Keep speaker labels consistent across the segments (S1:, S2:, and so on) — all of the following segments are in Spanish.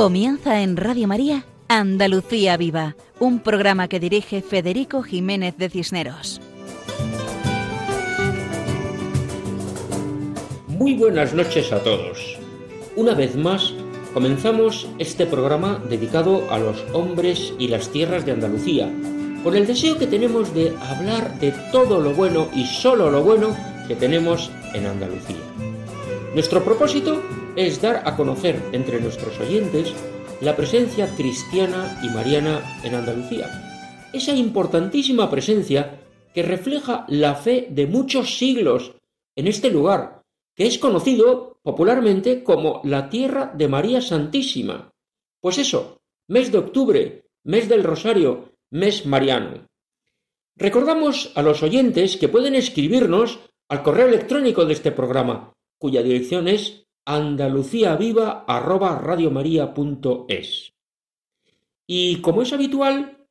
S1: Comienza en Radio María Andalucía Viva, un programa que dirige Federico Jiménez de Cisneros.
S2: Muy buenas noches a todos. Una vez más, comenzamos este programa dedicado a los hombres y las tierras de Andalucía, con el deseo que tenemos de hablar de todo lo bueno y solo lo bueno que tenemos en Andalucía. Nuestro propósito es dar a conocer entre nuestros oyentes la presencia cristiana y mariana en Andalucía. Esa importantísima presencia que refleja la fe de muchos siglos en este lugar, que es conocido popularmente como la Tierra de María Santísima. Pues eso, mes de octubre, mes del Rosario, mes mariano. Recordamos a los oyentes que pueden escribirnos al correo electrónico de este programa, cuya dirección es Y como es habitual,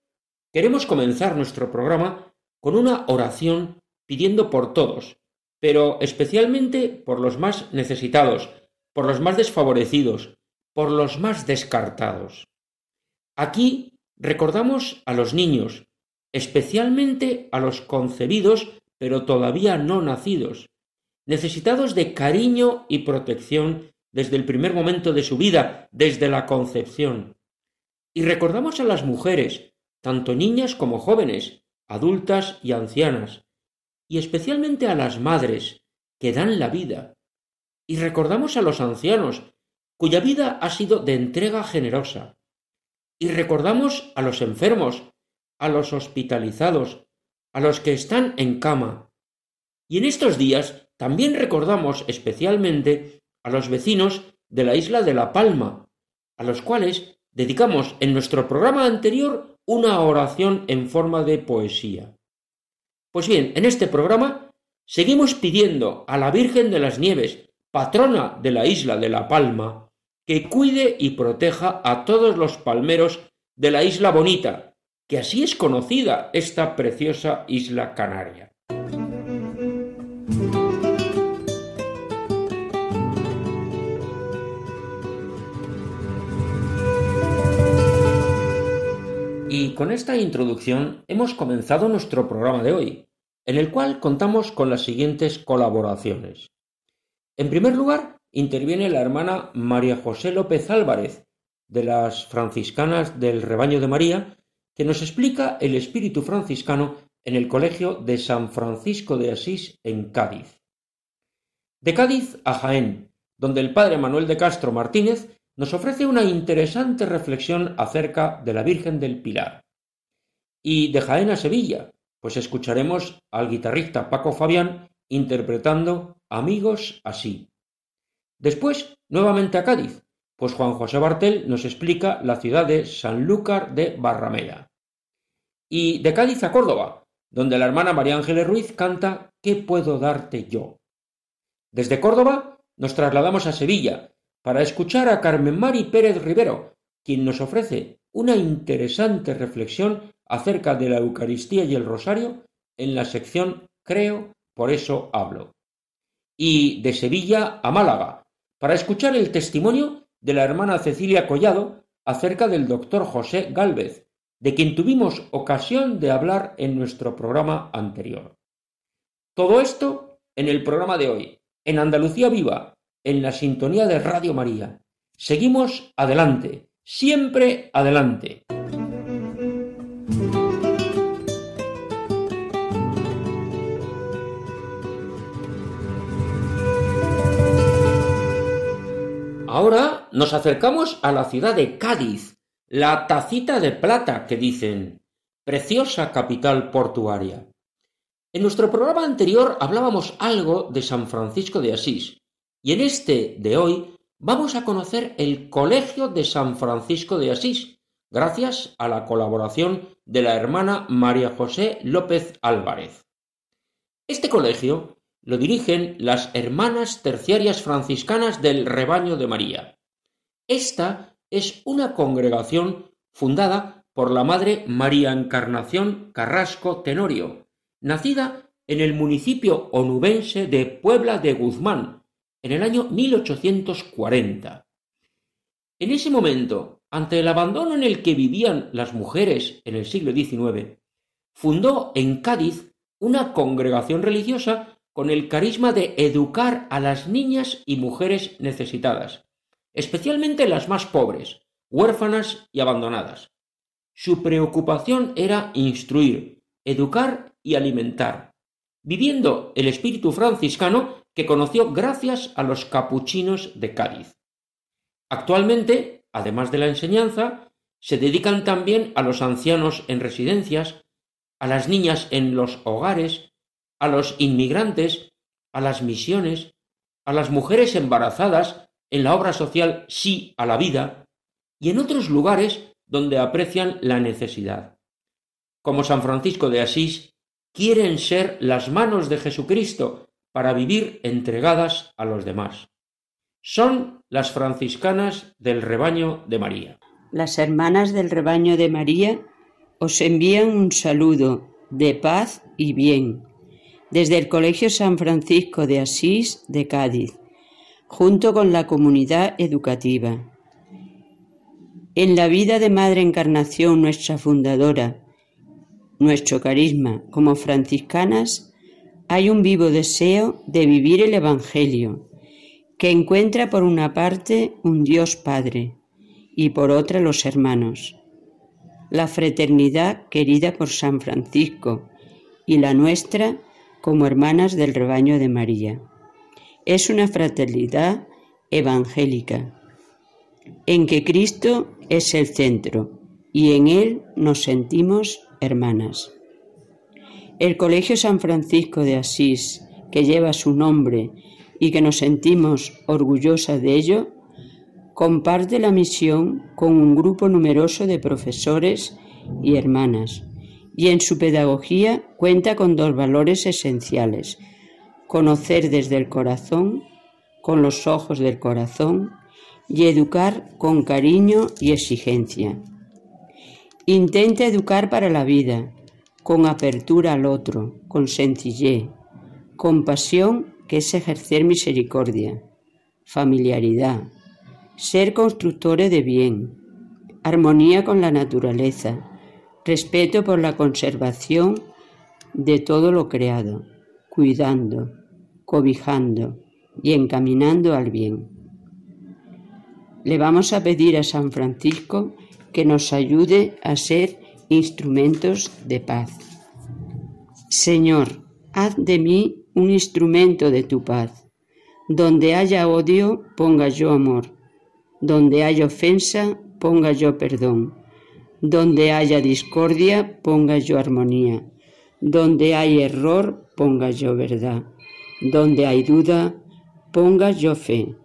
S2: queremos comenzar nuestro programa con una oración pidiendo por todos, pero especialmente por los más necesitados, por los más desfavorecidos, por los más descartados. Aquí recordamos a los niños, especialmente a los concebidos pero todavía no nacidos, necesitados de cariño y protección desde el primer momento de su vida, desde la concepción. Y recordamos a las mujeres, tanto niñas como jóvenes, adultas y ancianas, y especialmente a las madres, que dan la vida. Y recordamos a los ancianos, cuya vida ha sido de entrega generosa. Y recordamos a los enfermos, a los hospitalizados, a los que están en cama. Y en estos días también recordamos especialmente a los vecinos de la isla de La Palma, a los cuales dedicamos en nuestro programa anterior una oración en forma de poesía. Pues bien, en este programa seguimos pidiendo a la Virgen de las Nieves, patrona de la isla de La Palma, que cuide y proteja a todos los palmeros de la isla bonita, que así es conocida esta preciosa isla canaria. Y con esta introducción hemos comenzado nuestro programa de hoy, en el cual contamos con las siguientes colaboraciones. En primer lugar, interviene la hermana María José López Álvarez, de las franciscanas del Rebaño de María, que nos explica el espíritu franciscano en el Colegio de San Francisco de Asís en Cádiz. De Cádiz a Jaén, donde el padre Manuel de Castro Martínez nos ofrece una interesante reflexión acerca de la Virgen del Pilar. Y de Jaén a Sevilla, pues escucharemos al guitarrista Paco Fabián interpretando Amigos así. Después, nuevamente a Cádiz, pues Juan José Bartel nos explica la ciudad de Sanlúcar de Barrameda. Y de Cádiz a Córdoba, donde la hermana María Ángeles Ruiz canta ¿Qué puedo darte yo? Desde Córdoba nos trasladamos a Sevilla, para escuchar a Carmen Mari Pérez Rivero, quien nos ofrece una interesante reflexión acerca de la Eucaristía y el Rosario en la sección Creo, por eso hablo. Y de Sevilla a Málaga, para escuchar el testimonio de la hermana Cecilia Collado acerca del doctor José Gálvez, de quien tuvimos ocasión de hablar en nuestro programa anterior. Todo esto en el programa de hoy, en Andalucía Viva, en la sintonía de Radio María. Seguimos adelante, siempre adelante. Ahora nos acercamos a la ciudad de Cádiz, la tacita de plata que dicen, preciosa capital portuaria. En nuestro programa anterior hablábamos algo de San Francisco de Asís, y en este de hoy vamos a conocer el Colegio de San Francisco de Asís, gracias a la colaboración de la hermana María José López Álvarez. Este colegio lo dirigen las Hermanas Terciarias Franciscanas del Rebaño de María. Esta es una congregación fundada por la Madre María Encarnación Carrasco Tenorio, nacida en el municipio onubense de Puebla de Guzmán, en el año 1840. En ese momento, ante el abandono en el que vivían las mujeres en el siglo XIX, fundó en Cádiz una congregación religiosa con el carisma de educar a las niñas y mujeres necesitadas, especialmente las más pobres, huérfanas y abandonadas. Su preocupación era instruir, educar y alimentar, viviendo el espíritu franciscano que conoció gracias a los capuchinos de Cádiz. Actualmente, además de la enseñanza, se dedican también a los ancianos en residencias, a las niñas en los hogares, a los inmigrantes, a las misiones, a las mujeres embarazadas en la obra social Sí a la vida y en otros lugares donde aprecian la necesidad. Como San Francisco de Asís, quieren ser las manos de Jesucristo para vivir entregadas a los demás. Son las franciscanas del rebaño de María.
S3: Las hermanas del rebaño de María os envían un saludo de paz y bien desde el Colegio San Francisco de Asís de Cádiz, junto con la comunidad educativa. En la vida de Madre Encarnación, nuestra fundadora, nuestro carisma como franciscanas, hay un vivo deseo de vivir el Evangelio, que encuentra por una parte un Dios Padre y por otra los hermanos. La fraternidad querida por San Francisco y la nuestra como hermanas del rebaño de María. Es una fraternidad evangélica, en que Cristo es el centro y en Él nos sentimos hermanas. El Colegio San Francisco de Asís, que lleva su nombre y que nos sentimos orgullosas de ello, comparte la misión con un grupo numeroso de profesores y hermanas, y en su pedagogía cuenta con dos valores esenciales, conocer desde el corazón, con los ojos del corazón, y educar con cariño y exigencia. Intenta educar para la vida, con apertura al otro, con sencillez, compasión que es ejercer misericordia, familiaridad, ser constructores de bien, armonía con la naturaleza, respeto por la conservación de todo lo creado, cuidando, cobijando y encaminando al bien. Le vamos a pedir a San Francisco que nos ayude a ser instrumentos de paz. Señor, haz de mí un instrumento de tu paz. Donde haya odio, ponga yo amor. Donde haya ofensa, ponga yo perdón. Donde haya discordia, ponga yo armonía. Donde hay error, ponga yo verdad. Donde hay duda, ponga yo fe.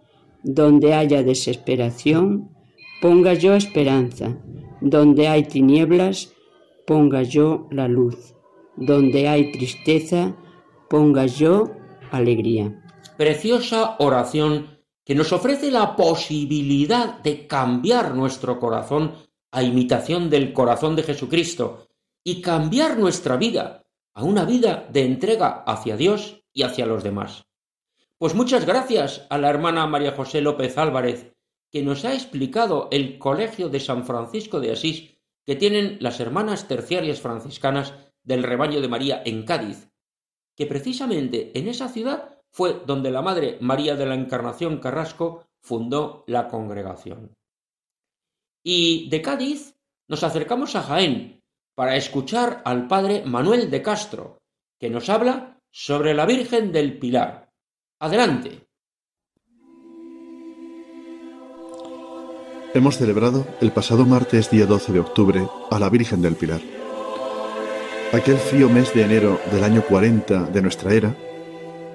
S3: Donde haya desesperación, ponga yo esperanza. Donde hay tinieblas, ponga yo la luz. Donde hay tristeza, ponga yo alegría.
S2: Preciosa oración que nos ofrece la posibilidad de cambiar nuestro corazón a imitación del corazón de Jesucristo y cambiar nuestra vida a una vida de entrega hacia Dios y hacia los demás. Pues muchas gracias a la hermana María José López Álvarez, que nos ha explicado el Colegio de San Francisco de Asís que tienen las hermanas terciarias franciscanas del rebaño de María en Cádiz, que precisamente en esa ciudad fue donde la Madre María de la Encarnación Carrasco fundó la congregación. Y de Cádiz nos acercamos a Jaén para escuchar al Padre Manuel de Castro, que nos habla sobre la Virgen del Pilar. Adelante.
S4: Hemos celebrado el pasado martes día 12 de octubre a la Virgen del Pilar. Aquel frío mes de enero del año 40 de nuestra era,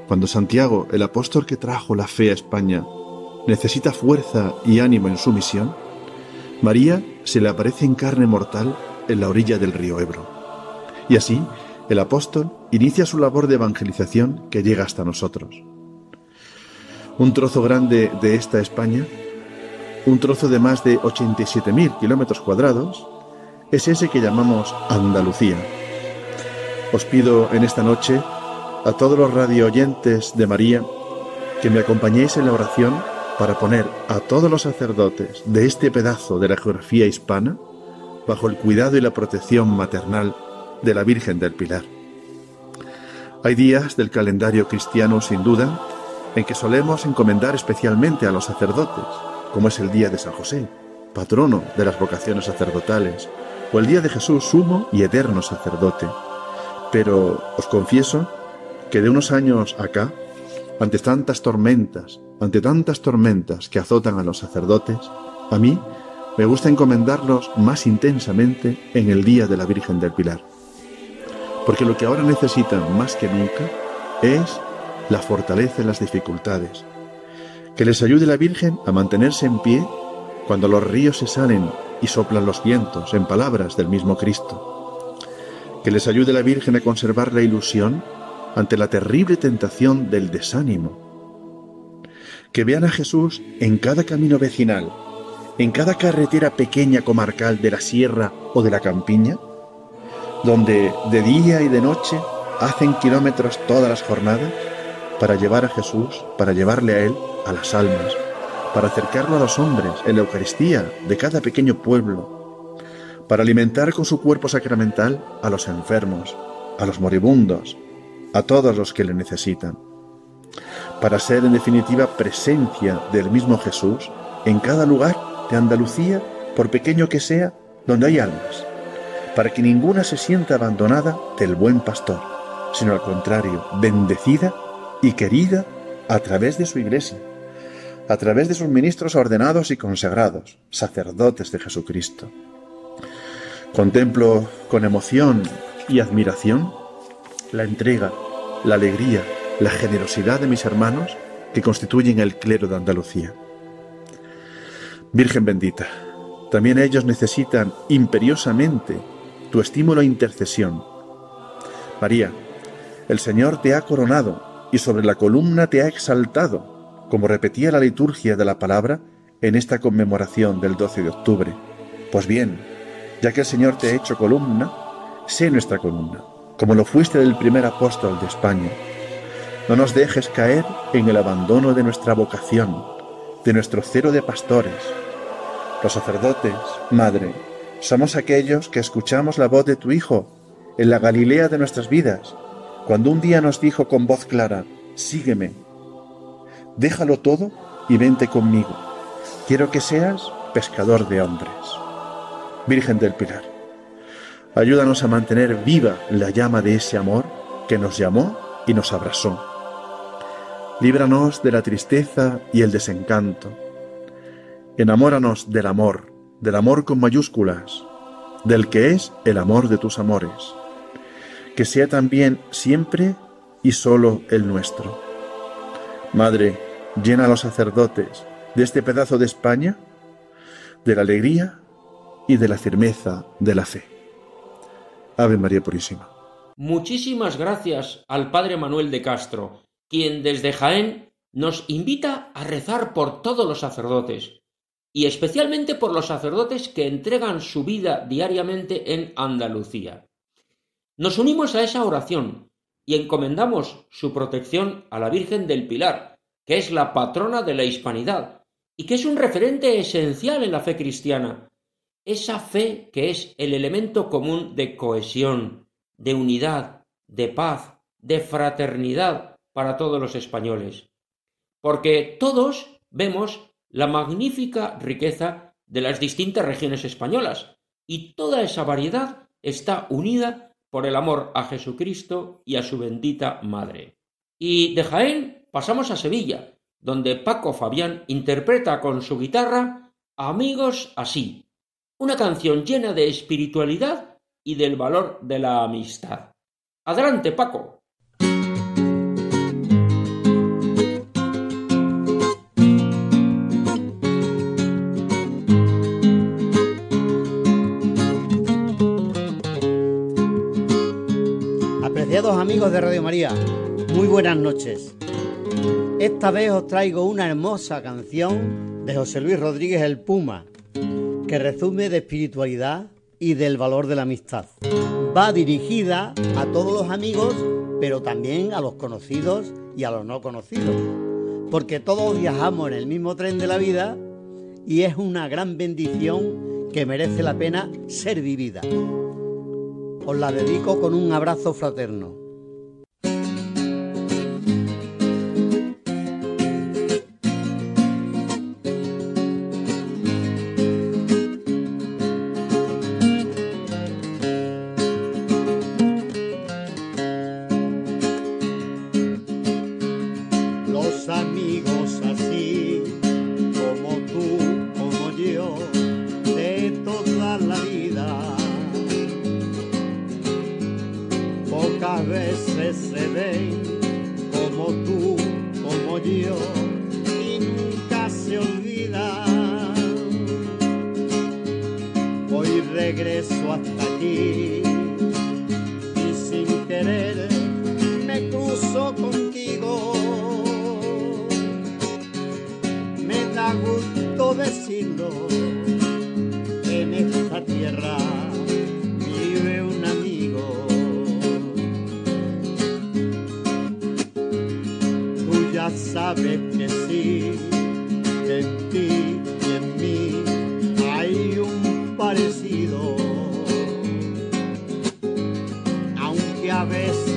S4: cuando Santiago, el apóstol que trajo la fe a España, necesita fuerza y ánimo en su misión, María se le aparece en carne mortal en la orilla del río Ebro. Y así, el apóstol inicia su labor de evangelización que llega hasta nosotros. Un trozo grande de esta España, un trozo de más de 87.000 kilómetros cuadrados, es ese que llamamos Andalucía os pido en esta noche a todos los radio oyentes de María que me acompañéis en la oración para poner a todos los sacerdotes de este pedazo de la geografía hispana bajo el cuidado y la protección maternal de la Virgen del Pilar. Hay días del calendario cristiano, sin duda, en que solemos encomendar especialmente a los sacerdotes, como es el día de San José, patrono de las vocaciones sacerdotales, o el día de Jesús, sumo y eterno sacerdote. Pero os confieso que de unos años acá, ante tantas tormentas, ante tantas tormentas que azotan a los sacerdotes, a mí me gusta encomendarlos más intensamente en el día de la Virgen del Pilar. Porque lo que ahora necesitan más que nunca es la fortaleza en las dificultades. Que les ayude la Virgen a mantenerse en pie cuando los ríos se salen y soplan los vientos, en palabras del mismo Cristo. Que les ayude la Virgen a conservar la ilusión ante la terrible tentación del desánimo. Que vean a Jesús en cada camino vecinal, en cada carretera pequeña comarcal de la sierra o de la campiña, donde de día y de noche hacen kilómetros todas las jornadas para llevar a Jesús, para llevarle a Él a las almas, para acercarlo a los hombres en la Eucaristía de cada pequeño pueblo, para alimentar con su cuerpo sacramental a los enfermos, a los moribundos, a todos los que le necesitan, para ser en definitiva presencia del mismo Jesús en cada lugar de Andalucía, por pequeño que sea, donde hay almas, para que ninguna se sienta abandonada del buen pastor, sino al contrario, bendecida y querida a través de su iglesia, a través de sus ministros ordenados y consagrados, sacerdotes de Jesucristo. Contemplo con emoción y admiración la entrega, la alegría, la generosidad de mis hermanos que constituyen el clero de Andalucía. Virgen bendita, también ellos necesitan imperiosamente tu estímulo e intercesión. María, el Señor te ha coronado y sobre la columna te ha exaltado, como repetía la liturgia de la palabra en esta conmemoración del 12 de octubre. Pues bien, ya que el Señor te ha hecho columna, sé nuestra columna, como lo fuiste del primer apóstol de España. No nos dejes caer en el abandono de nuestra vocación, de nuestro cero de pastores. Los sacerdotes, Madre, somos aquellos que escuchamos la voz de tu Hijo en la Galilea de nuestras vidas, cuando un día nos dijo con voz clara, sígueme, déjalo todo y vente conmigo. Quiero que seas pescador de hombres. Virgen del Pilar, ayúdanos a mantener viva la llama de ese amor que nos llamó y nos abrazó. Líbranos de la tristeza y el desencanto. Enamóranos del amor, del amor con mayúsculas, del que es el amor de tus amores, que sea también siempre y solo el nuestro. Madre, llena a los sacerdotes de este pedazo de España de la alegría y de la firmeza de la fe. Ave María Purísima.
S2: Muchísimas gracias al Padre Manuel de Castro, quien desde Jaén nos invita a rezar por todos los sacerdotes, y especialmente por los sacerdotes que entregan su vida diariamente en Andalucía. Nos unimos a esa oración y encomendamos su protección a la Virgen del Pilar, que es la patrona de la hispanidad y que es un referente esencial en la fe cristiana, esa fe que es el elemento común de cohesión, de unidad, de paz, de fraternidad para todos los españoles. Porque todos vemos la magnífica riqueza de las distintas regiones españolas, y toda esa variedad está unida por el amor a Jesucristo y a su bendita Madre. Y de Jaén pasamos a Sevilla, donde Paco Fabián interpreta con su guitarra Amigos así, una canción llena de espiritualidad y del valor de la amistad. Adelante, Paco.
S5: Amigos de Radio María, muy buenas noches. Esta vez os traigo una hermosa canción de José Luis Rodríguez el Puma, que resume de espiritualidad y del valor de la amistad. Va dirigida a todos los amigos, pero también a los conocidos y a los no conocidos, porque todos viajamos en el mismo tren de la vida y es una gran bendición que merece la pena ser vivida. Os la dedico con un abrazo fraterno. cabeza.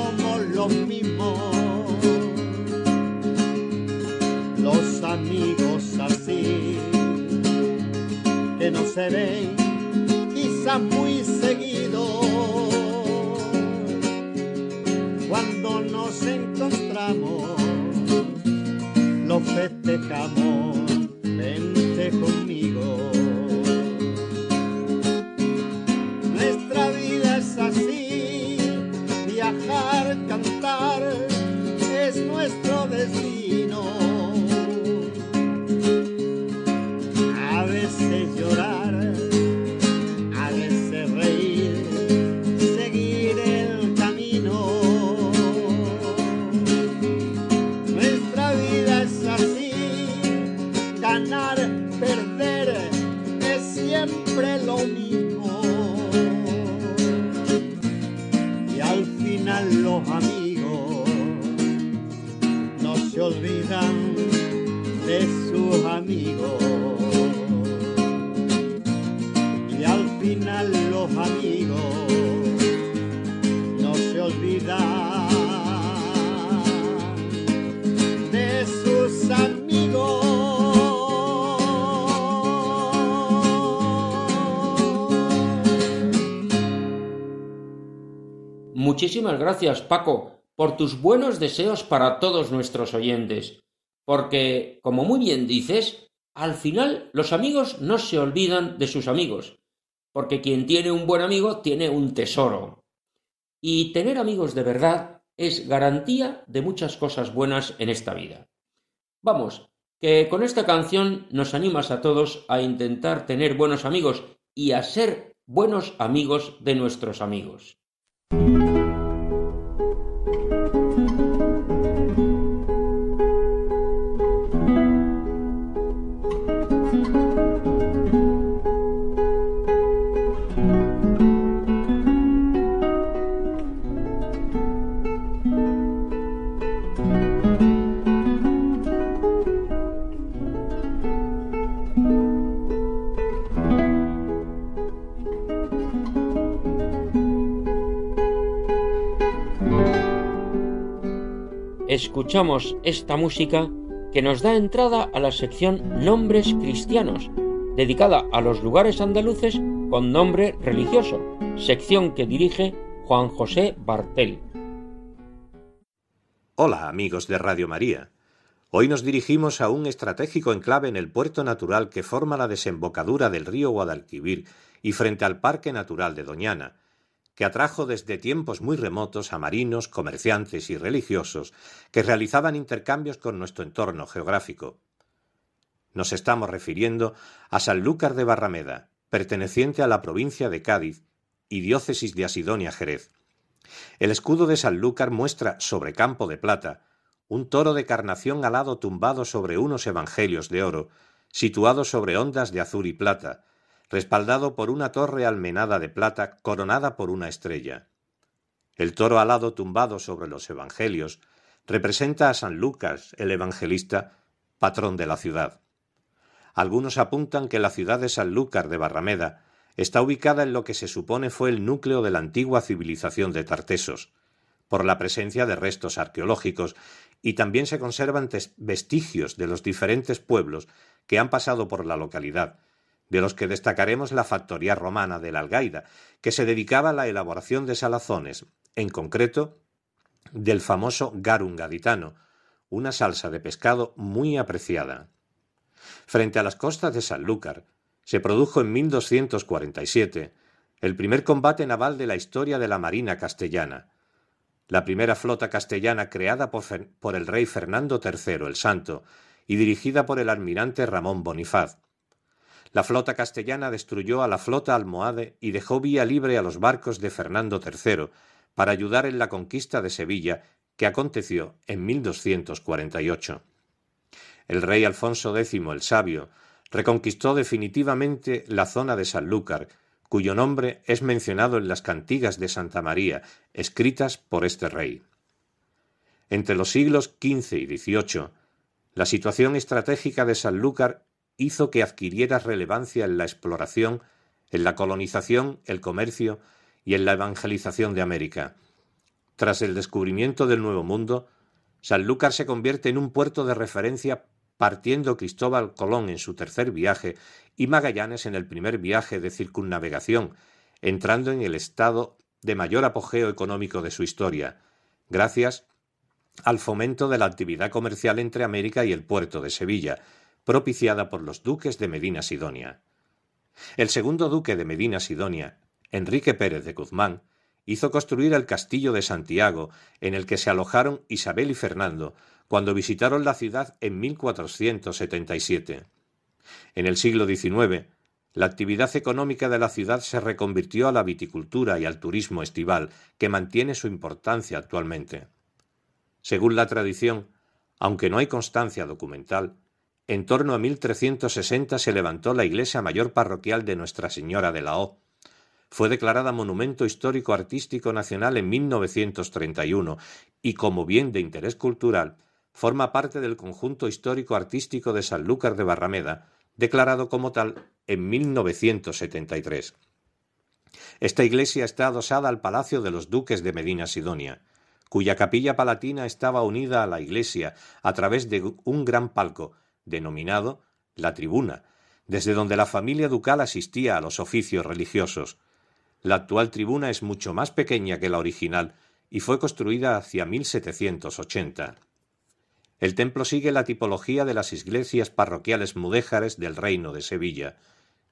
S5: somos los mismos. Los amigos así, que no se ven quizás muy seguido. Cuando nos encontramos, los festejamos, vente conmigo.
S2: Muchísimas gracias, Paco, por tus buenos deseos para todos nuestros oyentes, porque, como muy bien dices, al final los amigos no se olvidan de sus amigos, porque quien tiene un buen amigo tiene un tesoro. Y tener amigos de verdad es garantía de muchas cosas buenas en esta vida. Vamos, que con esta canción nos animas a todos a intentar tener buenos amigos y a ser buenos amigos de nuestros amigos. Escuchamos esta música que nos da entrada a la sección Nombres Cristianos, dedicada a los lugares andaluces con nombre religioso, sección que dirige Juan José Bartel.
S6: Hola amigos de Radio María. Hoy nos dirigimos a un estratégico enclave en el puerto natural que forma la desembocadura del río Guadalquivir y frente al Parque Natural de Doñana, que atrajo desde tiempos muy remotos a marinos, comerciantes y religiosos que realizaban intercambios con nuestro entorno geográfico. Nos estamos refiriendo a Sanlúcar de Barrameda, perteneciente a la provincia de Cádiz y diócesis de Asidonia Jerez. El escudo de Sanlúcar muestra, sobre campo de plata, un toro de carnación alado tumbado sobre unos evangelios de oro, situado sobre ondas de azur y plata, respaldado por una torre almenada de plata coronada por una estrella. El toro alado tumbado sobre los evangelios representa a San Lucas, el evangelista, patrón de la ciudad. Algunos apuntan que la ciudad de Sanlúcar de Barrameda está ubicada en lo que se supone fue el núcleo de la antigua civilización de Tartesos, por la presencia de restos arqueológicos y también se conservan vestigios de los diferentes pueblos que han pasado por la localidad, de los que destacaremos la factoría romana de la Algaida, que se dedicaba a la elaboración de salazones, en concreto del famoso garum gaditano, una salsa de pescado muy apreciada. Frente a las costas de Sanlúcar, se produjo en 1247 el primer combate naval de la historia de la Marina castellana, la primera flota castellana creada por, por el rey Fernando III el Santo y dirigida por el almirante Ramón Bonifaz, la flota castellana destruyó a la flota almohade y dejó vía libre a los barcos de Fernando III para ayudar en la conquista de Sevilla que aconteció en 1248. El rey Alfonso X el Sabio reconquistó definitivamente la zona de Sanlúcar, cuyo nombre es mencionado en las cantigas de Santa María, escritas por este rey. Entre los siglos XV y XVIII, la situación estratégica de Sanlúcar hizo que adquiriera relevancia en la exploración, en la colonización, el comercio y en la evangelización de América. Tras el descubrimiento del Nuevo Mundo, Sanlúcar se convierte en un puerto de referencia partiendo Cristóbal Colón en su tercer viaje y Magallanes en el primer viaje de circunnavegación, entrando en el estado de mayor apogeo económico de su historia, gracias al fomento de la actividad comercial entre América y el puerto de Sevilla, propiciada por los duques de Medina Sidonia. El segundo duque de Medina Sidonia, Enrique Pérez de Guzmán, hizo construir el castillo de Santiago, en el que se alojaron Isabel y Fernando cuando visitaron la ciudad en 1477. En el siglo XIX, la actividad económica de la ciudad se reconvirtió a la viticultura y al turismo estival, que mantiene su importancia actualmente. Según la tradición, aunque no hay constancia documental, en torno a 1360 se levantó la iglesia mayor parroquial de Nuestra Señora de la O. Fue declarada Monumento Histórico Artístico Nacional en 1931 y como bien de interés cultural forma parte del conjunto histórico artístico de Sanlúcar de Barrameda, declarado como tal en 1973. Esta iglesia está adosada al Palacio de los Duques de Medina Sidonia, cuya capilla palatina estaba unida a la iglesia a través de un gran palco denominado la tribuna, desde donde la familia ducal asistía a los oficios religiosos. La actual tribuna es mucho más pequeña que la original y fue construida hacia 1780. El templo sigue la tipología de las iglesias parroquiales mudéjares del Reino de Sevilla,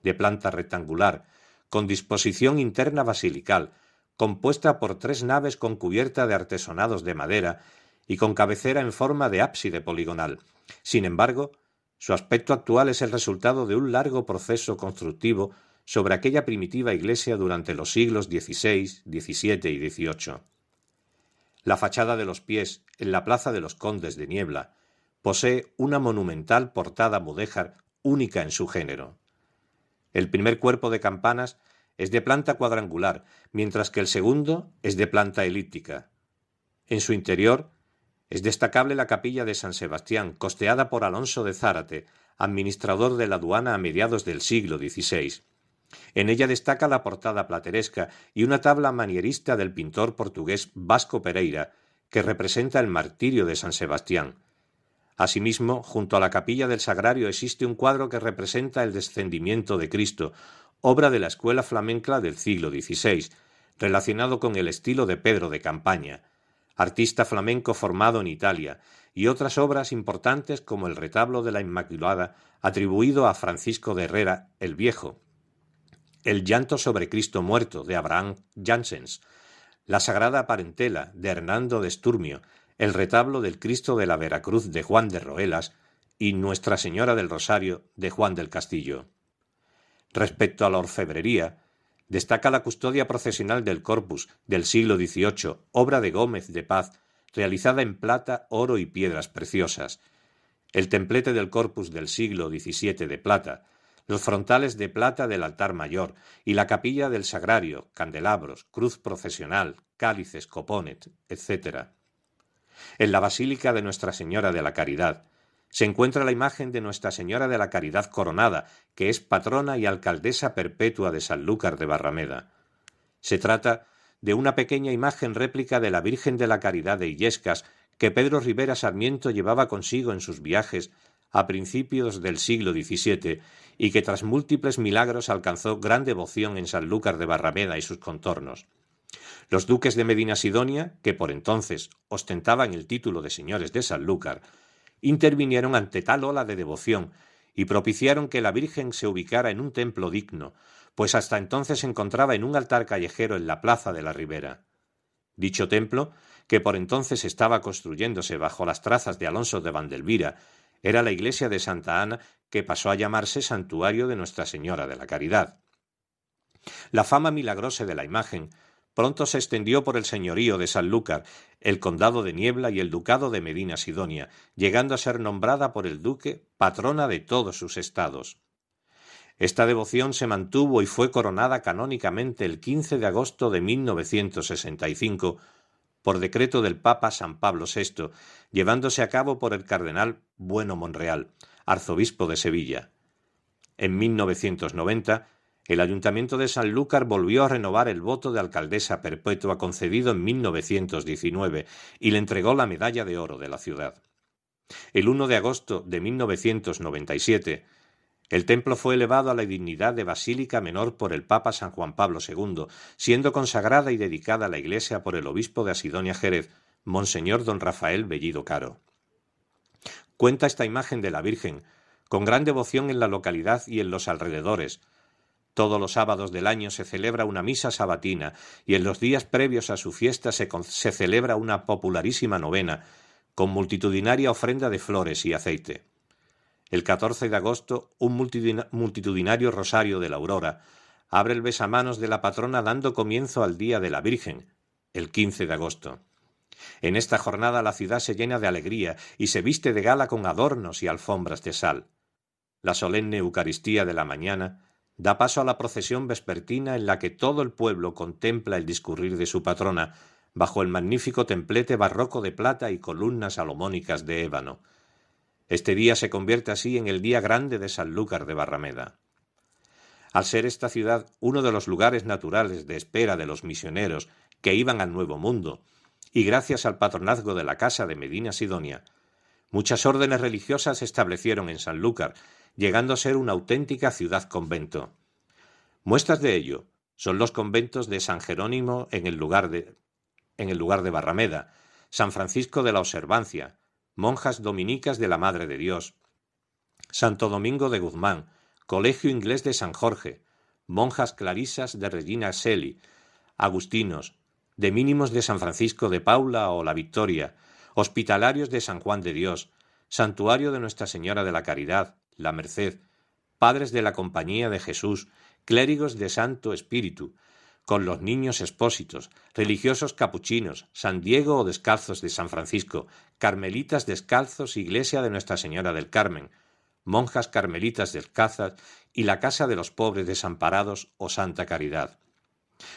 S6: de planta rectangular, con disposición interna basilical, compuesta por tres naves con cubierta de artesonados de madera y con cabecera en forma de ábside poligonal. Sin embargo, Su aspecto actual es el resultado de un largo proceso constructivo sobre aquella primitiva iglesia durante los siglos XVI, XVII y XVIII. La fachada de los pies, en la Plaza de los Condes de Niebla, posee una monumental portada mudéjar única en su género. El primer cuerpo de campanas es de planta cuadrangular, mientras que el segundo es de planta elíptica. En su interior es destacable la capilla de San Sebastián, costeada por Alonso de Zárate, administrador de la aduana a mediados del siglo XVI. En ella destaca la portada plateresca y una tabla manierista del pintor portugués Vasco Pereira, que representa el martirio de San Sebastián. Asimismo, junto a la capilla del Sagrario existe un cuadro que representa el descendimiento de Cristo, obra de la escuela flamenca del siglo XVI, relacionado con el estilo de Pedro de Campaña, artista flamenco formado en Italia, y otras obras importantes como el retablo de la Inmaculada, atribuido a Francisco de Herrera el Viejo, el llanto sobre Cristo muerto de Abraham Janssens, la Sagrada Parentela de Hernando de Sturmio, el retablo del Cristo de la Veracruz de Juan de Roelas y Nuestra Señora del Rosario de Juan del Castillo. Respecto a la orfebrería, destaca la custodia procesional del Corpus del siglo XVIII, obra de Gómez de Paz, realizada en plata, oro y piedras preciosas, el templete del Corpus del siglo XVII de plata, los frontales de plata del altar mayor y la capilla del sagrario, candelabros, cruz procesional, cálices, coponet, etc. En la Basílica de Nuestra Señora de la Caridad, se encuentra la imagen de Nuestra Señora de la Caridad Coronada, que es patrona y alcaldesa perpetua de Sanlúcar de Barrameda. Se trata de una pequeña imagen réplica de la Virgen de la Caridad de Illescas que Pedro Rivera Sarmiento llevaba consigo en sus viajes a principios del siglo XVII y que tras múltiples milagros alcanzó gran devoción en Sanlúcar de Barrameda y sus contornos. Los duques de Medina Sidonia, que por entonces ostentaban el título de señores de Sanlúcar, intervinieron ante tal ola de devoción y propiciaron que la Virgen se ubicara en un templo digno, pues hasta entonces se encontraba en un altar callejero en la plaza de la Ribera. Dicho templo, que por entonces estaba construyéndose bajo las trazas de Alonso de Vandelvira, era la iglesia de Santa Ana que pasó a llamarse Santuario de Nuestra Señora de la Caridad. La fama milagrosa de la imagen pronto se extendió por el señorío de Sanlúcar, el condado de Niebla y el ducado de Medina Sidonia, llegando a ser nombrada por el duque patrona de todos sus estados. Esta devoción se mantuvo y fue coronada canónicamente el 15 de agosto de 1965 por decreto del Papa San Pablo VI, llevándose a cabo por el cardenal Bueno Monreal, arzobispo de Sevilla. En 1990 el Ayuntamiento de Sanlúcar volvió a renovar el voto de alcaldesa perpetua concedido en 1919 y le entregó la medalla de oro de la ciudad. El 1 de agosto de 1997, el templo fue elevado a la dignidad de basílica menor por el Papa San Juan Pablo II, siendo consagrada y dedicada a la iglesia por el obispo de Asidonia Jerez, Monseñor don Rafael Bellido Caro. Cuenta esta imagen de la Virgen, con gran devoción en la localidad y en los alrededores, todos los sábados del año se celebra una misa sabatina y en los días previos a su fiesta se, celebra una popularísima novena con multitudinaria ofrenda de flores y aceite. El 14 de agosto, un multitudinario rosario de la aurora abre el besamanos de la patrona dando comienzo al Día de la Virgen, el 15 de agosto. En esta jornada la ciudad se llena de alegría y se viste de gala con adornos y alfombras de sal. La solemne Eucaristía de la mañana da paso a la procesión vespertina en la que todo el pueblo contempla el discurrir de su patrona bajo el magnífico templete barroco de plata y columnas salomónicas de ébano. Este día se convierte así en el día grande de Sanlúcar de Barrameda. Al ser esta ciudad uno de los lugares naturales de espera de los misioneros que iban al Nuevo Mundo, y gracias al patronazgo de la Casa de Medina Sidonia, muchas órdenes religiosas se establecieron en Sanlúcar llegando a ser una auténtica ciudad-convento. Muestras de ello son los conventos de San Jerónimo en el lugar de, en el lugar de Barrameda, San Francisco de la Observancia, monjas dominicas de la Madre de Dios, Santo Domingo de Guzmán, Colegio Inglés de San Jorge, monjas clarisas de Regina Selly, agustinos, de mínimos de San Francisco de Paula o la Victoria, hospitalarios de San Juan de Dios, Santuario de Nuestra Señora de la Caridad, La Merced, Padres de la Compañía de Jesús, clérigos de Santo Espíritu, con los niños expósitos, religiosos capuchinos, San Diego o descalzos de San Francisco, carmelitas descalzos, Iglesia de Nuestra Señora del Carmen, monjas carmelitas descalzas y la Casa de los Pobres Desamparados o Santa Caridad.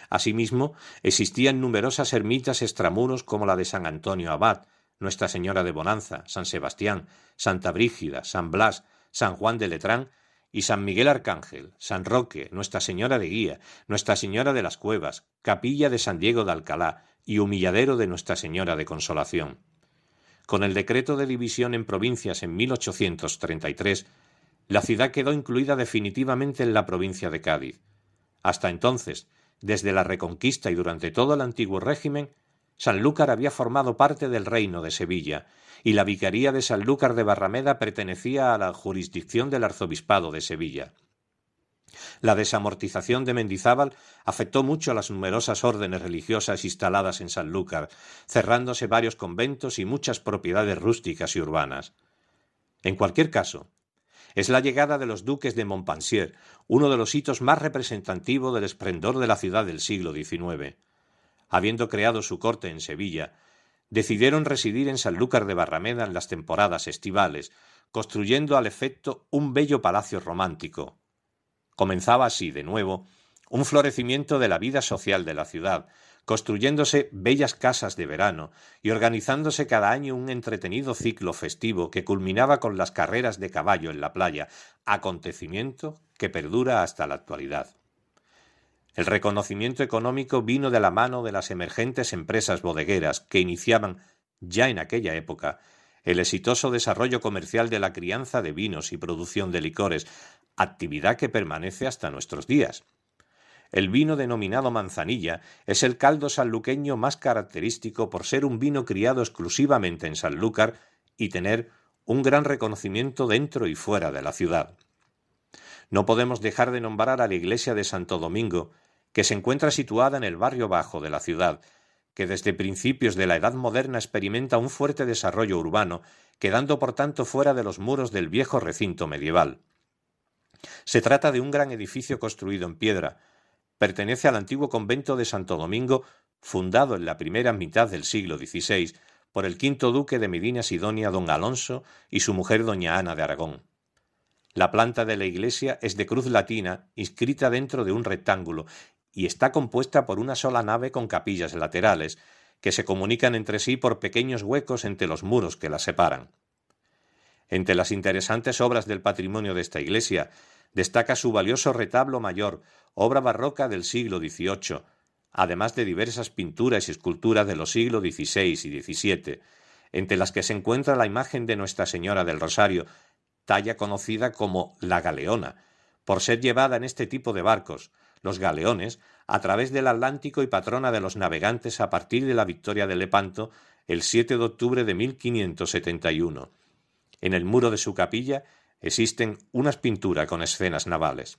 S6: Asimismo, existían numerosas ermitas extramuros como la de San Antonio Abad, Nuestra Señora de Bonanza, San Sebastián, Santa Brígida, San Blas, San Juan de Letrán y San Miguel Arcángel, San Roque, Nuestra Señora de Guía, Nuestra Señora de las Cuevas, Capilla de San Diego de Alcalá y Humilladero de Nuestra Señora de Consolación. Con el decreto de división en provincias en 1833, la ciudad quedó incluida definitivamente en la provincia de Cádiz. Hasta entonces, desde la Reconquista y durante todo el antiguo régimen, Sanlúcar había formado parte del reino de Sevilla, y la vicaría de Sanlúcar de Barrameda pertenecía a la jurisdicción del arzobispado de Sevilla. La desamortización de Mendizábal afectó mucho a las numerosas órdenes religiosas instaladas en Sanlúcar, cerrándose varios conventos y muchas propiedades rústicas y urbanas. En cualquier caso, es la llegada de los duques de Montpensier, uno de los hitos más representativos del esplendor de la ciudad del siglo XIX. Habiendo creado su corte en Sevilla, decidieron residir en Sanlúcar de Barrameda en las temporadas estivales, construyendo al efecto un bello palacio romántico. Comenzaba así, de nuevo, un florecimiento de la vida social de la ciudad, construyéndose bellas casas de verano y organizándose cada año un entretenido ciclo festivo que culminaba con las carreras de caballo en la playa, acontecimiento que perdura hasta la actualidad. El reconocimiento económico vino de la mano de las emergentes empresas bodegueras que iniciaban, ya en aquella época, el exitoso desarrollo comercial de la crianza de vinos y producción de licores, actividad que permanece hasta nuestros días. El vino denominado manzanilla es el caldo sanluqueño más característico por ser un vino criado exclusivamente en Sanlúcar y tener un gran reconocimiento dentro y fuera de la ciudad. No podemos dejar de nombrar a la iglesia de Santo Domingo, que se encuentra situada en el barrio bajo de la ciudad, que desde principios de la Edad Moderna experimenta un fuerte desarrollo urbano, quedando por tanto fuera de los muros del viejo recinto medieval. Se trata de un gran edificio construido en piedra. Pertenece al antiguo convento de Santo Domingo, fundado en la primera mitad del siglo XVI por el quinto duque de Medina Sidonia don Alonso y su mujer doña Ana de Aragón. La planta de la iglesia es de cruz latina inscrita dentro de un rectángulo y está compuesta por una sola nave con capillas laterales, que se comunican entre sí por pequeños huecos entre los muros que la separan. Entre las interesantes obras del patrimonio de esta iglesia destaca su valioso retablo mayor, obra barroca del siglo XVIII, además de diversas pinturas y esculturas de los siglos XVI y XVII, entre las que se encuentra la imagen de Nuestra Señora del Rosario, talla conocida como la Galeona, por ser llevada en este tipo de barcos, los galeones, a través del Atlántico y patrona de los navegantes a partir de la victoria de Lepanto el 7 de octubre de 1571. En el muro de su capilla existen unas pinturas con escenas navales.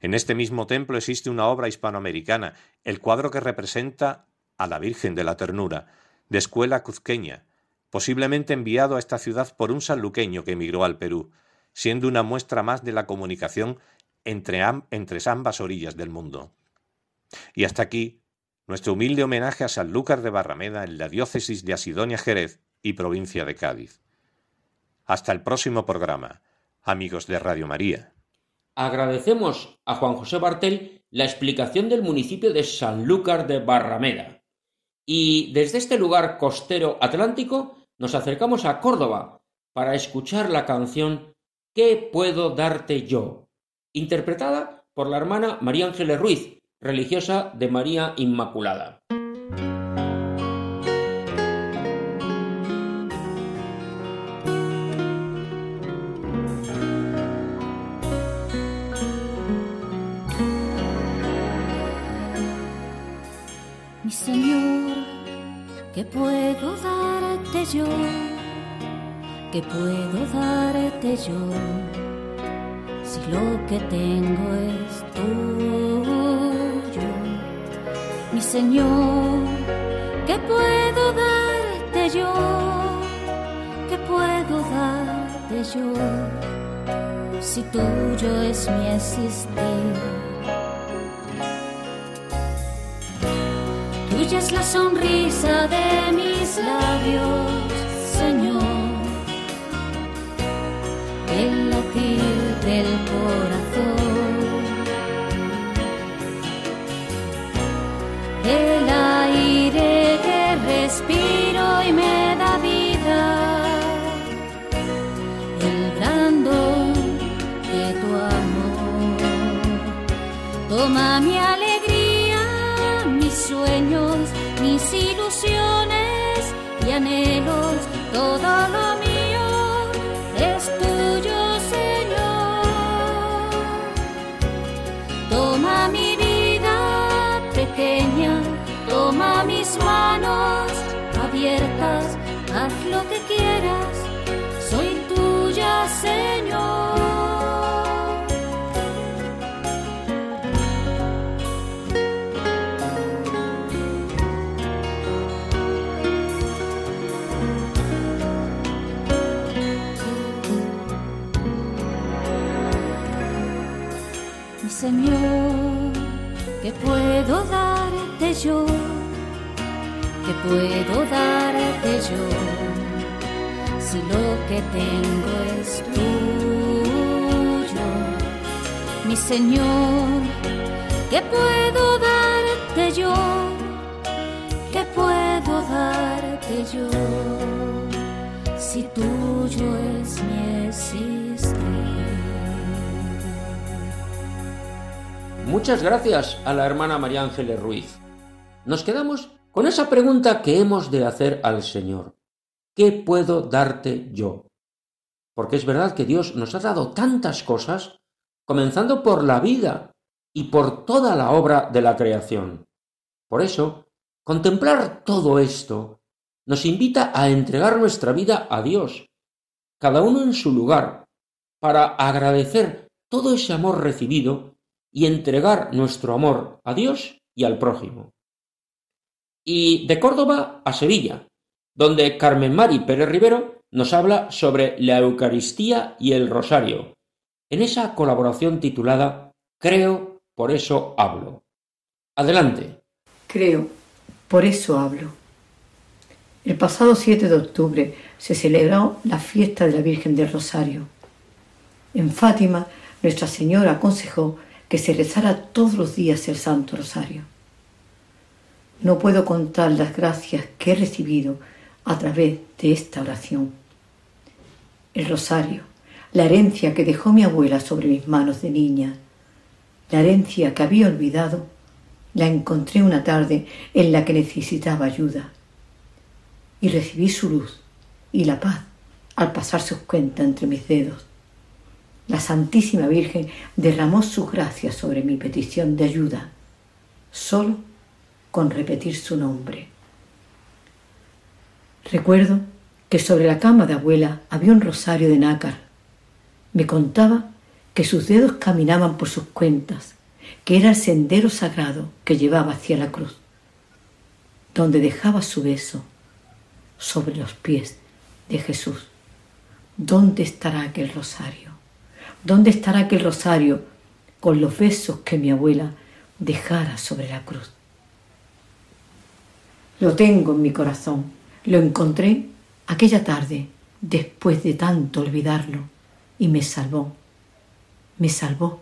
S6: En este mismo templo existe una obra hispanoamericana, el cuadro que representa a la Virgen de la Ternura, de escuela cuzqueña, posiblemente enviado a esta ciudad por un sanluqueño que emigró al Perú, siendo una muestra más de la comunicación entre, ambas orillas del mundo. Y hasta aquí nuestro humilde homenaje a Sanlúcar de Barrameda en la diócesis de Asidonia Jerez y provincia de Cádiz. Hasta el próximo programa, amigos de Radio María.
S2: Agradecemos a Juan José Bartel la explicación del municipio de Sanlúcar de Barrameda. Y desde este lugar costero atlántico nos acercamos a Córdoba para escuchar la canción ¿Qué puedo darte yo? interpretada por la hermana María Ángeles Ruiz, religiosa de María Inmaculada.
S7: Mi Señor, ¿qué puedo darte yo? ¿Qué puedo darte yo? si lo que tengo es tuyo, mi Señor, ¿qué puedo darte yo? ¿Qué puedo darte? yo si tuyo es mi existir? Tuya es la sonrisa de mis labios, lo que quieras, soy tuya, Señor. Yo? ¿Qué puedo darte yo? Si lo que tengo es tuyo. Mi Señor, ¿qué puedo darte yo? ¿Qué puedo darte yo? Si tuyo es mi existir.
S2: Muchas gracias a la hermana María Ángeles Ruiz. Nos quedamos con esa pregunta que hemos de hacer al Señor. ¿Qué puedo darte yo? Porque es verdad que Dios nos ha dado tantas cosas, comenzando por la vida y por toda la obra de la creación. Por eso, contemplar todo esto nos invita a entregar nuestra vida a Dios, cada uno en su lugar, para agradecer todo ese amor recibido y entregar nuestro amor a Dios y al prójimo. Y de Córdoba a Sevilla, donde Carmen Mari Pérez Rivero nos habla sobre la Eucaristía y el Rosario, en esa colaboración titulada Creo, por eso hablo. Adelante.
S8: Creo, por eso hablo. El pasado 7 de octubre se celebró la fiesta de la Virgen del Rosario. En Fátima, Nuestra Señora aconsejó que se rezara todos los días el Santo Rosario. No puedo contar las gracias que he recibido a través de esta oración. El rosario, la herencia que dejó mi abuela sobre mis manos de niña, la herencia que había olvidado, la encontré una tarde en la que necesitaba ayuda y recibí su luz y la paz al pasar sus cuentas entre mis dedos. La Santísima Virgen derramó su gracia sobre mi petición de ayuda, solo con repetir su nombre. Recuerdo que sobre la cama de abuela había un rosario de nácar. Me contaba que sus dedos caminaban por sus cuentas, que era el sendero sagrado que llevaba hacia la cruz, donde dejaba su beso sobre los pies de Jesús. ¿Dónde estará aquel rosario? ¿Dónde estará aquel rosario con los besos que mi abuela dejara sobre la cruz? Lo tengo en mi corazón. Lo encontré aquella tarde después de tanto olvidarlo y me salvó. Me salvó.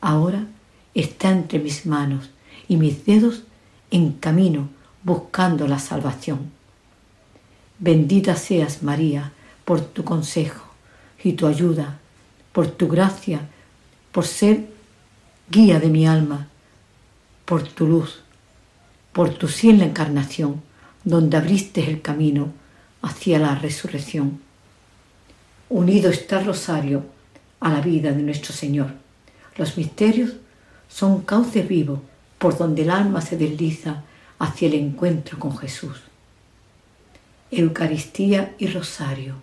S8: Ahora está entre mis manos y mis dedos en camino buscando la salvación. Bendita seas, María, por tu consejo y tu ayuda, por tu gracia, por ser guía de mi alma, por tu luz, por tu sí en la encarnación, donde abriste el camino hacia la resurrección. Unido está rosario a la vida de nuestro Señor. Los misterios son cauce vivo por donde el alma se desliza hacia el encuentro con Jesús. Eucaristía y rosario,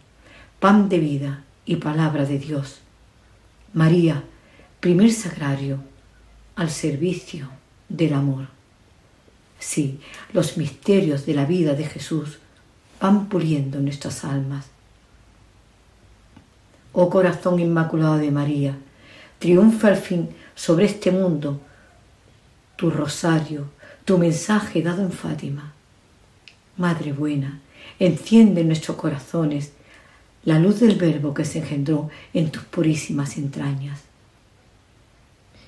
S8: pan de vida y palabra de Dios. María, primer sagrario, al servicio del amor. Sí, los misterios de la vida de Jesús van puliendo nuestras almas. Oh corazón inmaculado de María, triunfa al fin sobre este mundo tu rosario, tu mensaje dado en Fátima. Madre buena, enciende en nuestros corazones la luz del verbo que se engendró en tus purísimas entrañas.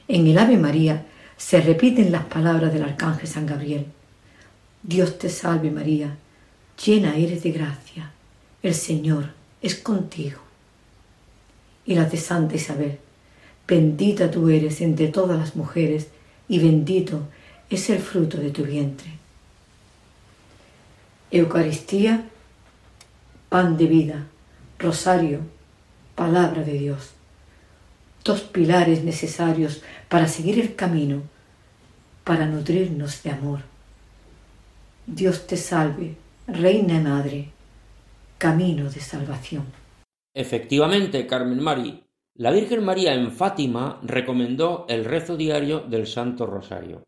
S8: En el Ave María se repiten las palabras del arcángel San Gabriel. Dios te salve María, llena eres de gracia, el Señor es contigo. Y la de Santa Isabel, bendita tú eres entre todas las mujeres y bendito es el fruto de tu vientre. Eucaristía, pan de vida, rosario, palabra de Dios dos pilares necesarios para seguir el camino, para nutrirnos de amor. Dios te salve, Reina y Madre, camino de salvación.
S2: Efectivamente, Carmen Mari, la Virgen María en Fátima recomendó el rezo diario del Santo Rosario.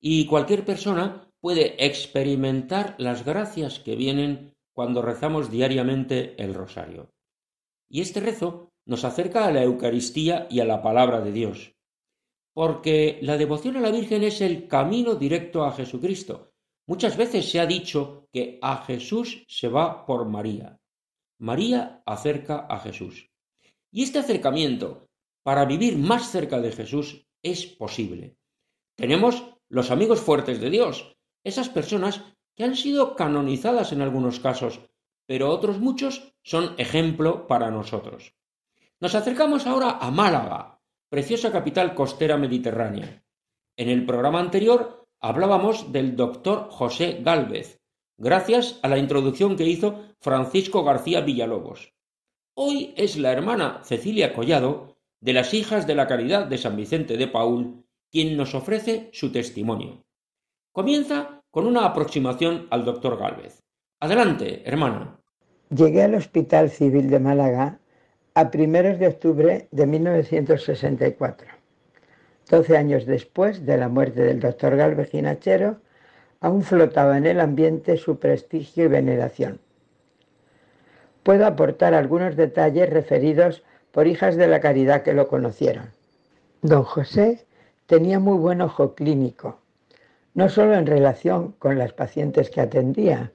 S2: Y cualquier persona puede experimentar las gracias que vienen cuando rezamos diariamente el rosario. Y este rezo nos acerca a la Eucaristía y a la palabra de Dios. Porque la devoción a la Virgen es el camino directo a Jesucristo. Muchas veces se ha dicho que a Jesús se va por María. María acerca a Jesús. Y este acercamiento, para vivir más cerca de Jesús, es posible. Tenemos los amigos fuertes de Dios, esas personas que han sido canonizadas en algunos casos, pero otros muchos son ejemplo para nosotros. Nos acercamos ahora a Málaga, preciosa capital costera mediterránea. En el programa anterior hablábamos del doctor José Gálvez, gracias a la introducción que hizo Francisco García Villalobos. Hoy es la hermana Cecilia Collado, de las Hijas de la Caridad de San Vicente de Paul, quien nos ofrece su testimonio. Comienza con una aproximación al doctor Gálvez. Adelante, hermana.
S9: Llegué al Hospital Civil de Málaga a primeros de octubre de 1964, doce años después de la muerte del doctor Galvez Ginachero, aún flotaba en el ambiente su prestigio y veneración. Puedo aportar algunos detalles referidos por hijas de la caridad que lo conocieron. Don José tenía muy buen ojo clínico, no solo en relación con las pacientes que atendía,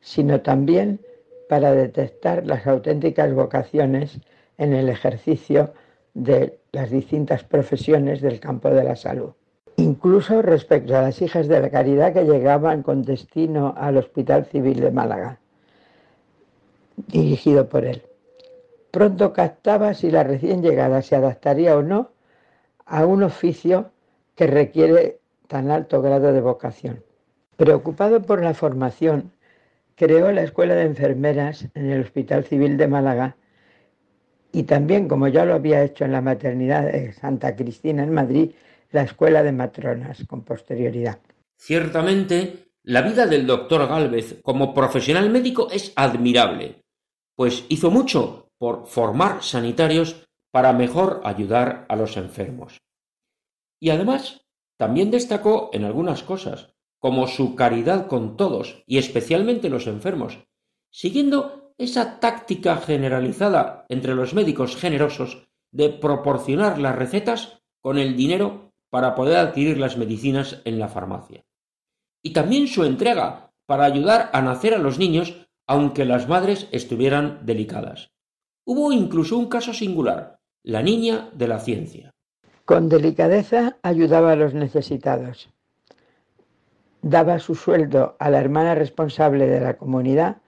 S9: sino también para detectar las auténticas vocaciones en el ejercicio de las distintas profesiones del campo de la salud. Incluso respecto a las hijas de la caridad que llegaban con destino al Hospital Civil de Málaga, dirigido por él. Pronto captaba si la recién llegada se adaptaría o no a un oficio que requiere tan alto grado de vocación. Preocupado por la formación creó la Escuela de Enfermeras en el Hospital Civil de Málaga y también, como ya lo había hecho en la maternidad de Santa Cristina en Madrid, la Escuela de Matronas con posterioridad.
S2: Ciertamente, la vida del doctor Gálvez como profesional médico es admirable, pues hizo mucho por formar sanitarios para mejor ayudar a los enfermos. Y además, también destacó en algunas cosas, como su caridad con todos y especialmente los enfermos, siguiendo esa táctica generalizada entre los médicos generosos de proporcionar las recetas con el dinero para poder adquirir las medicinas en la farmacia. Y también su entrega para ayudar a nacer a los niños aunque las madres estuvieran delicadas. Hubo incluso un caso singular, la niña de la ciencia.
S9: Con delicadeza ayudaba a los necesitados daba su sueldo a la hermana responsable de la comunidad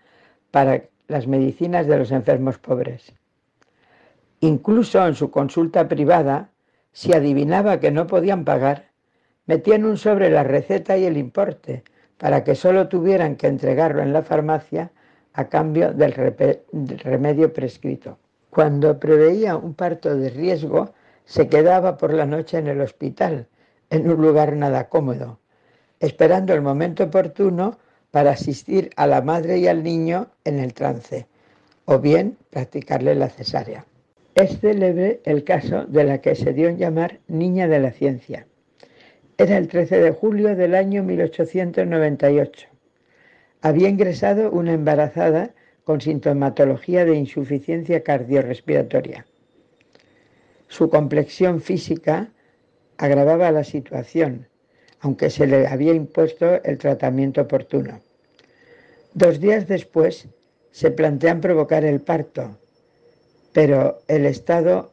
S9: para las medicinas de los enfermos pobres. Incluso en su consulta privada, si adivinaba que no podían pagar, metían un sobre la receta y el importe para que solo tuvieran que entregarlo en la farmacia a cambio del remedio prescrito. Cuando preveía un parto de riesgo, se quedaba por la noche en el hospital, en un lugar nada cómodo, esperando el momento oportuno para asistir a la madre y al niño en el trance, o bien practicarle la cesárea. Es célebre el caso de la que se dio en llamar Niña de la Ciencia. Era el 13 de julio del año 1898. Había ingresado una embarazada con sintomatología de insuficiencia cardiorrespiratoria. Su complexión física agravaba la situación, aunque se le había impuesto el tratamiento oportuno. Dos días después se plantean provocar el parto, pero el estado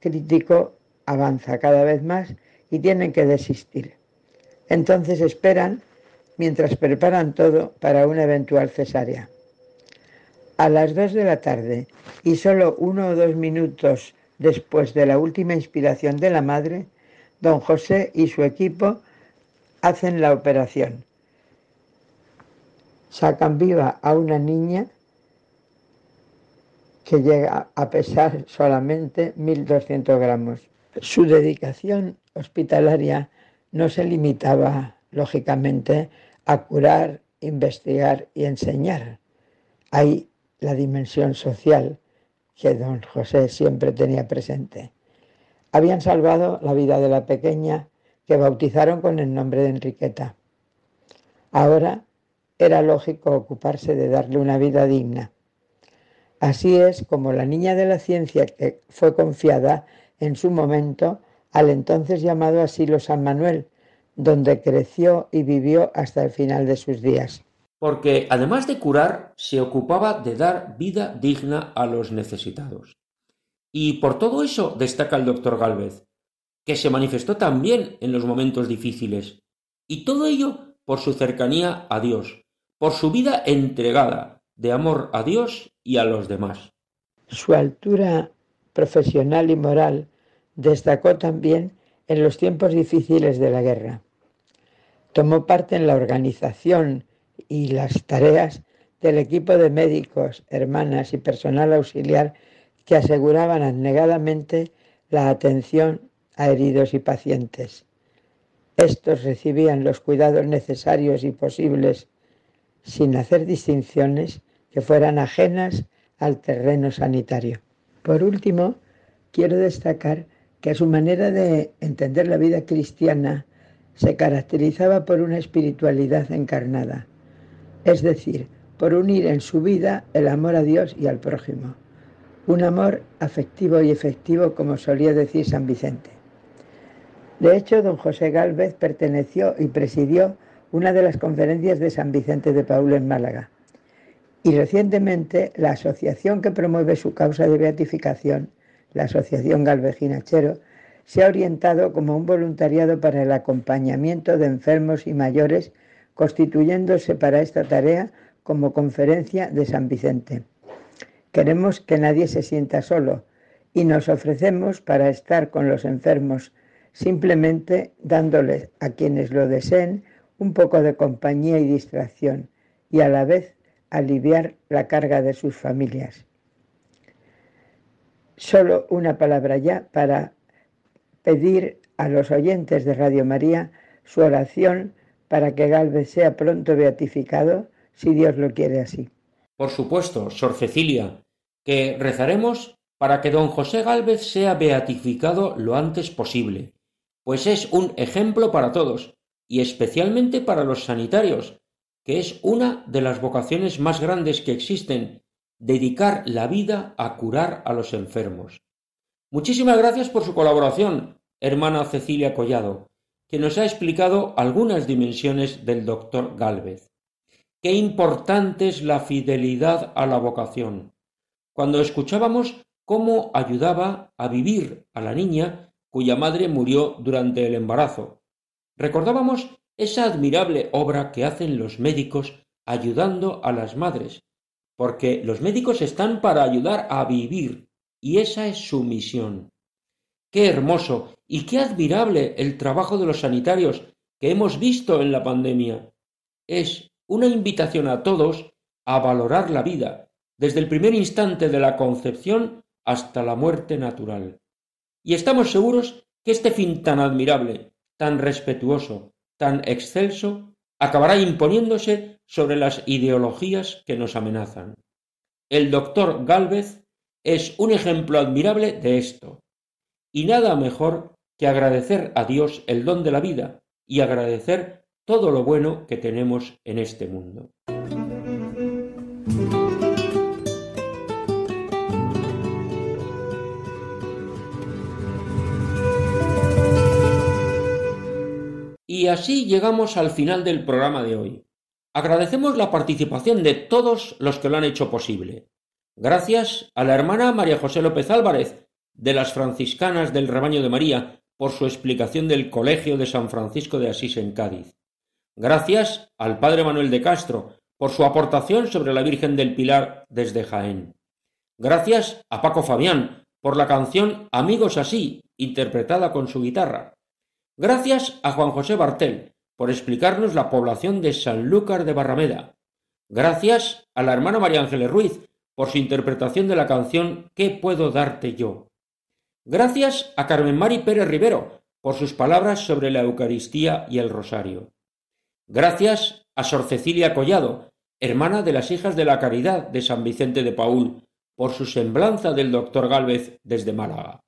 S9: crítico avanza cada vez más y tienen que desistir. Entonces esperan mientras preparan todo para una eventual cesárea. A las dos de la tarde y solo uno o dos minutos después de la última inspiración de la madre, don José y su equipo hacen la operación. Sacan viva a una niña que llega a pesar solamente 1.200 gramos. Su dedicación hospitalaria no se limitaba, lógicamente, a curar, investigar y enseñar. Hay la dimensión social que don José siempre tenía presente. Habían salvado la vida de la pequeña que bautizaron con el nombre de Enriqueta. Ahora era lógico ocuparse de darle una vida digna. Así es como la niña de la ciencia que fue confiada en su momento al entonces llamado Asilo San Manuel, donde creció y vivió hasta el final de sus días.
S2: Porque además de curar, se ocupaba de dar vida digna a los necesitados. Y por todo eso destaca el doctor Galvez, que se manifestó también en los momentos difíciles, y todo ello por su cercanía a Dios, por su vida entregada de amor a Dios y a los demás.
S9: Su altura profesional y moral destacó también en los tiempos difíciles de la guerra. Tomó parte en la organización y las tareas del equipo de médicos, hermanas y personal auxiliar que aseguraban abnegadamente la atención a heridos y pacientes. Estos recibían los cuidados necesarios y posibles sin hacer distinciones que fueran ajenas al terreno sanitario. Por último, quiero destacar que su manera de entender la vida cristiana se caracterizaba por una espiritualidad encarnada, es decir, por unir en su vida el amor a Dios y al prójimo, un amor afectivo y efectivo como solía decir San Vicente. De hecho, don José Gálvez perteneció y presidió una de las conferencias de San Vicente de Paul en Málaga. Y recientemente la asociación que promueve su causa de beatificación, la Asociación Galveginachero, se ha orientado como un voluntariado para el acompañamiento de enfermos y mayores, constituyéndose para esta tarea como conferencia de San Vicente. Queremos que nadie se sienta solo y nos ofrecemos para estar con los enfermos simplemente dándoles a quienes lo deseen un poco de compañía y distracción y a la vez aliviar la carga de sus familias. Solo una palabra ya para pedir a los oyentes de Radio María su oración para que Galvez sea pronto beatificado, si Dios lo quiere así.
S2: Por supuesto, Sor Cecilia, que rezaremos para que don José Galvez sea beatificado lo antes posible pues es un ejemplo para todos, y especialmente para los sanitarios, que es una de las vocaciones más grandes que existen, dedicar la vida a curar a los enfermos. Muchísimas gracias por su colaboración, hermana Cecilia Collado, que nos ha explicado algunas dimensiones del doctor Gálvez. Qué importante es la fidelidad a la vocación. Cuando escuchábamos cómo ayudaba a vivir a la niña cuya madre murió durante el embarazo. Recordábamos esa admirable obra que hacen los médicos ayudando a las madres, porque los médicos están para ayudar a vivir, y esa es su misión. Qué hermoso y qué admirable el trabajo de los sanitarios que hemos visto en la pandemia. Es una invitación a todos a valorar la vida, desde el primer instante de la concepción hasta la muerte natural. Y estamos seguros que este fin tan admirable, tan respetuoso, tan excelso, acabará imponiéndose sobre las ideologías que nos amenazan. El doctor Gálvez es un ejemplo admirable de esto, y nada mejor que agradecer a Dios el don de la vida y agradecer todo lo bueno que tenemos en este mundo. Y así llegamos al final del programa de hoy. Agradecemos la participación de todos los que lo han hecho posible. Gracias a la hermana María José López Álvarez, de las franciscanas del Rebaño de María, por su explicación del Colegio de San Francisco de Asís en Cádiz. Gracias al padre Manuel de Castro por su aportación sobre la Virgen del Pilar desde Jaén. Gracias a Paco Fabián por la canción Amigos así, interpretada con su guitarra. Gracias a Juan José Bartel por explicarnos la población de Sanlúcar de Barrameda. Gracias a la hermana María Ángeles Ruiz por su interpretación de la canción ¿Qué puedo darte yo? Gracias a Carmen Mari Pérez Rivero por sus palabras sobre la Eucaristía y el Rosario. Gracias a Sor Cecilia Collado, hermana de las Hijas de la Caridad de San Vicente de Paúl, por su semblanza del doctor Gálvez desde Málaga.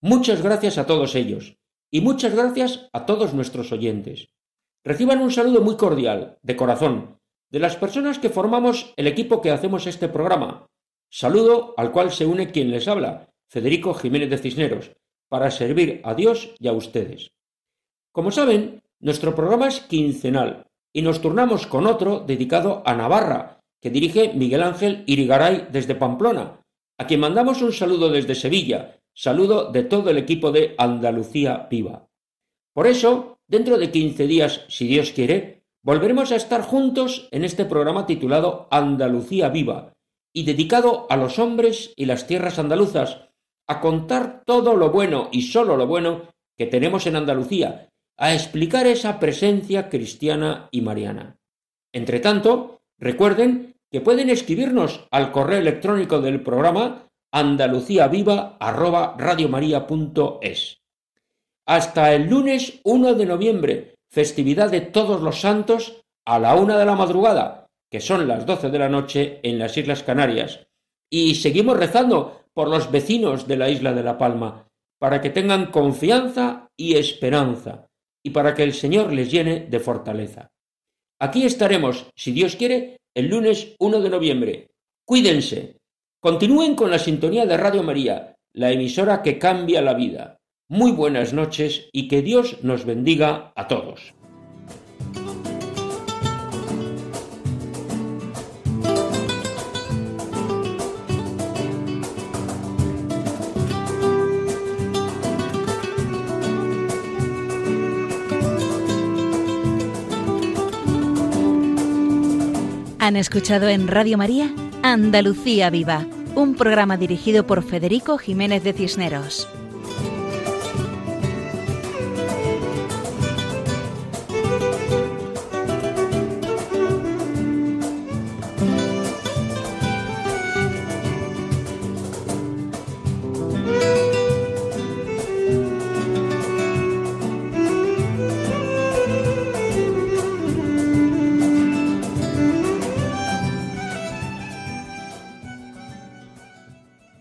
S2: Muchas gracias a todos ellos y muchas gracias a todos nuestros oyentes. Reciban un saludo muy cordial, de corazón, de las personas que formamos el equipo que hacemos este programa. Saludo al cual se une quien les habla, Federico Jiménez de Cisneros, para servir a Dios y a ustedes. Como saben, nuestro programa es quincenal y nos turnamos con otro dedicado a Navarra, que dirige Miguel Ángel Irigaray desde Pamplona, a quien mandamos un saludo desde Sevilla, saludo de todo el equipo de Andalucía Viva. Por eso, dentro de quince días, si Dios quiere, volveremos a estar juntos en este programa titulado Andalucía Viva y dedicado a los hombres y las tierras andaluzas, a contar todo lo bueno y sólo lo bueno que tenemos en Andalucía, a explicar esa presencia cristiana y mariana. Entre tanto, recuerden que pueden escribirnos al correo electrónico del programa andaluciaviva@radiomaria.es. Hasta el lunes 1 de noviembre, festividad de todos los santos a la una de la madrugada, que son las doce de la noche en las Islas Canarias. Y seguimos rezando por los vecinos de la isla de La Palma, para que tengan confianza y esperanza, y para que el Señor les llene de fortaleza. Aquí estaremos, si Dios quiere, el lunes 1 de noviembre. Cuídense. Continúen con la sintonía de Radio María, la emisora que cambia la vida. Muy buenas noches y que Dios nos bendiga a todos.
S1: Han escuchado en Radio María Andalucía Viva, un programa dirigido por Federico Jiménez de Cisneros.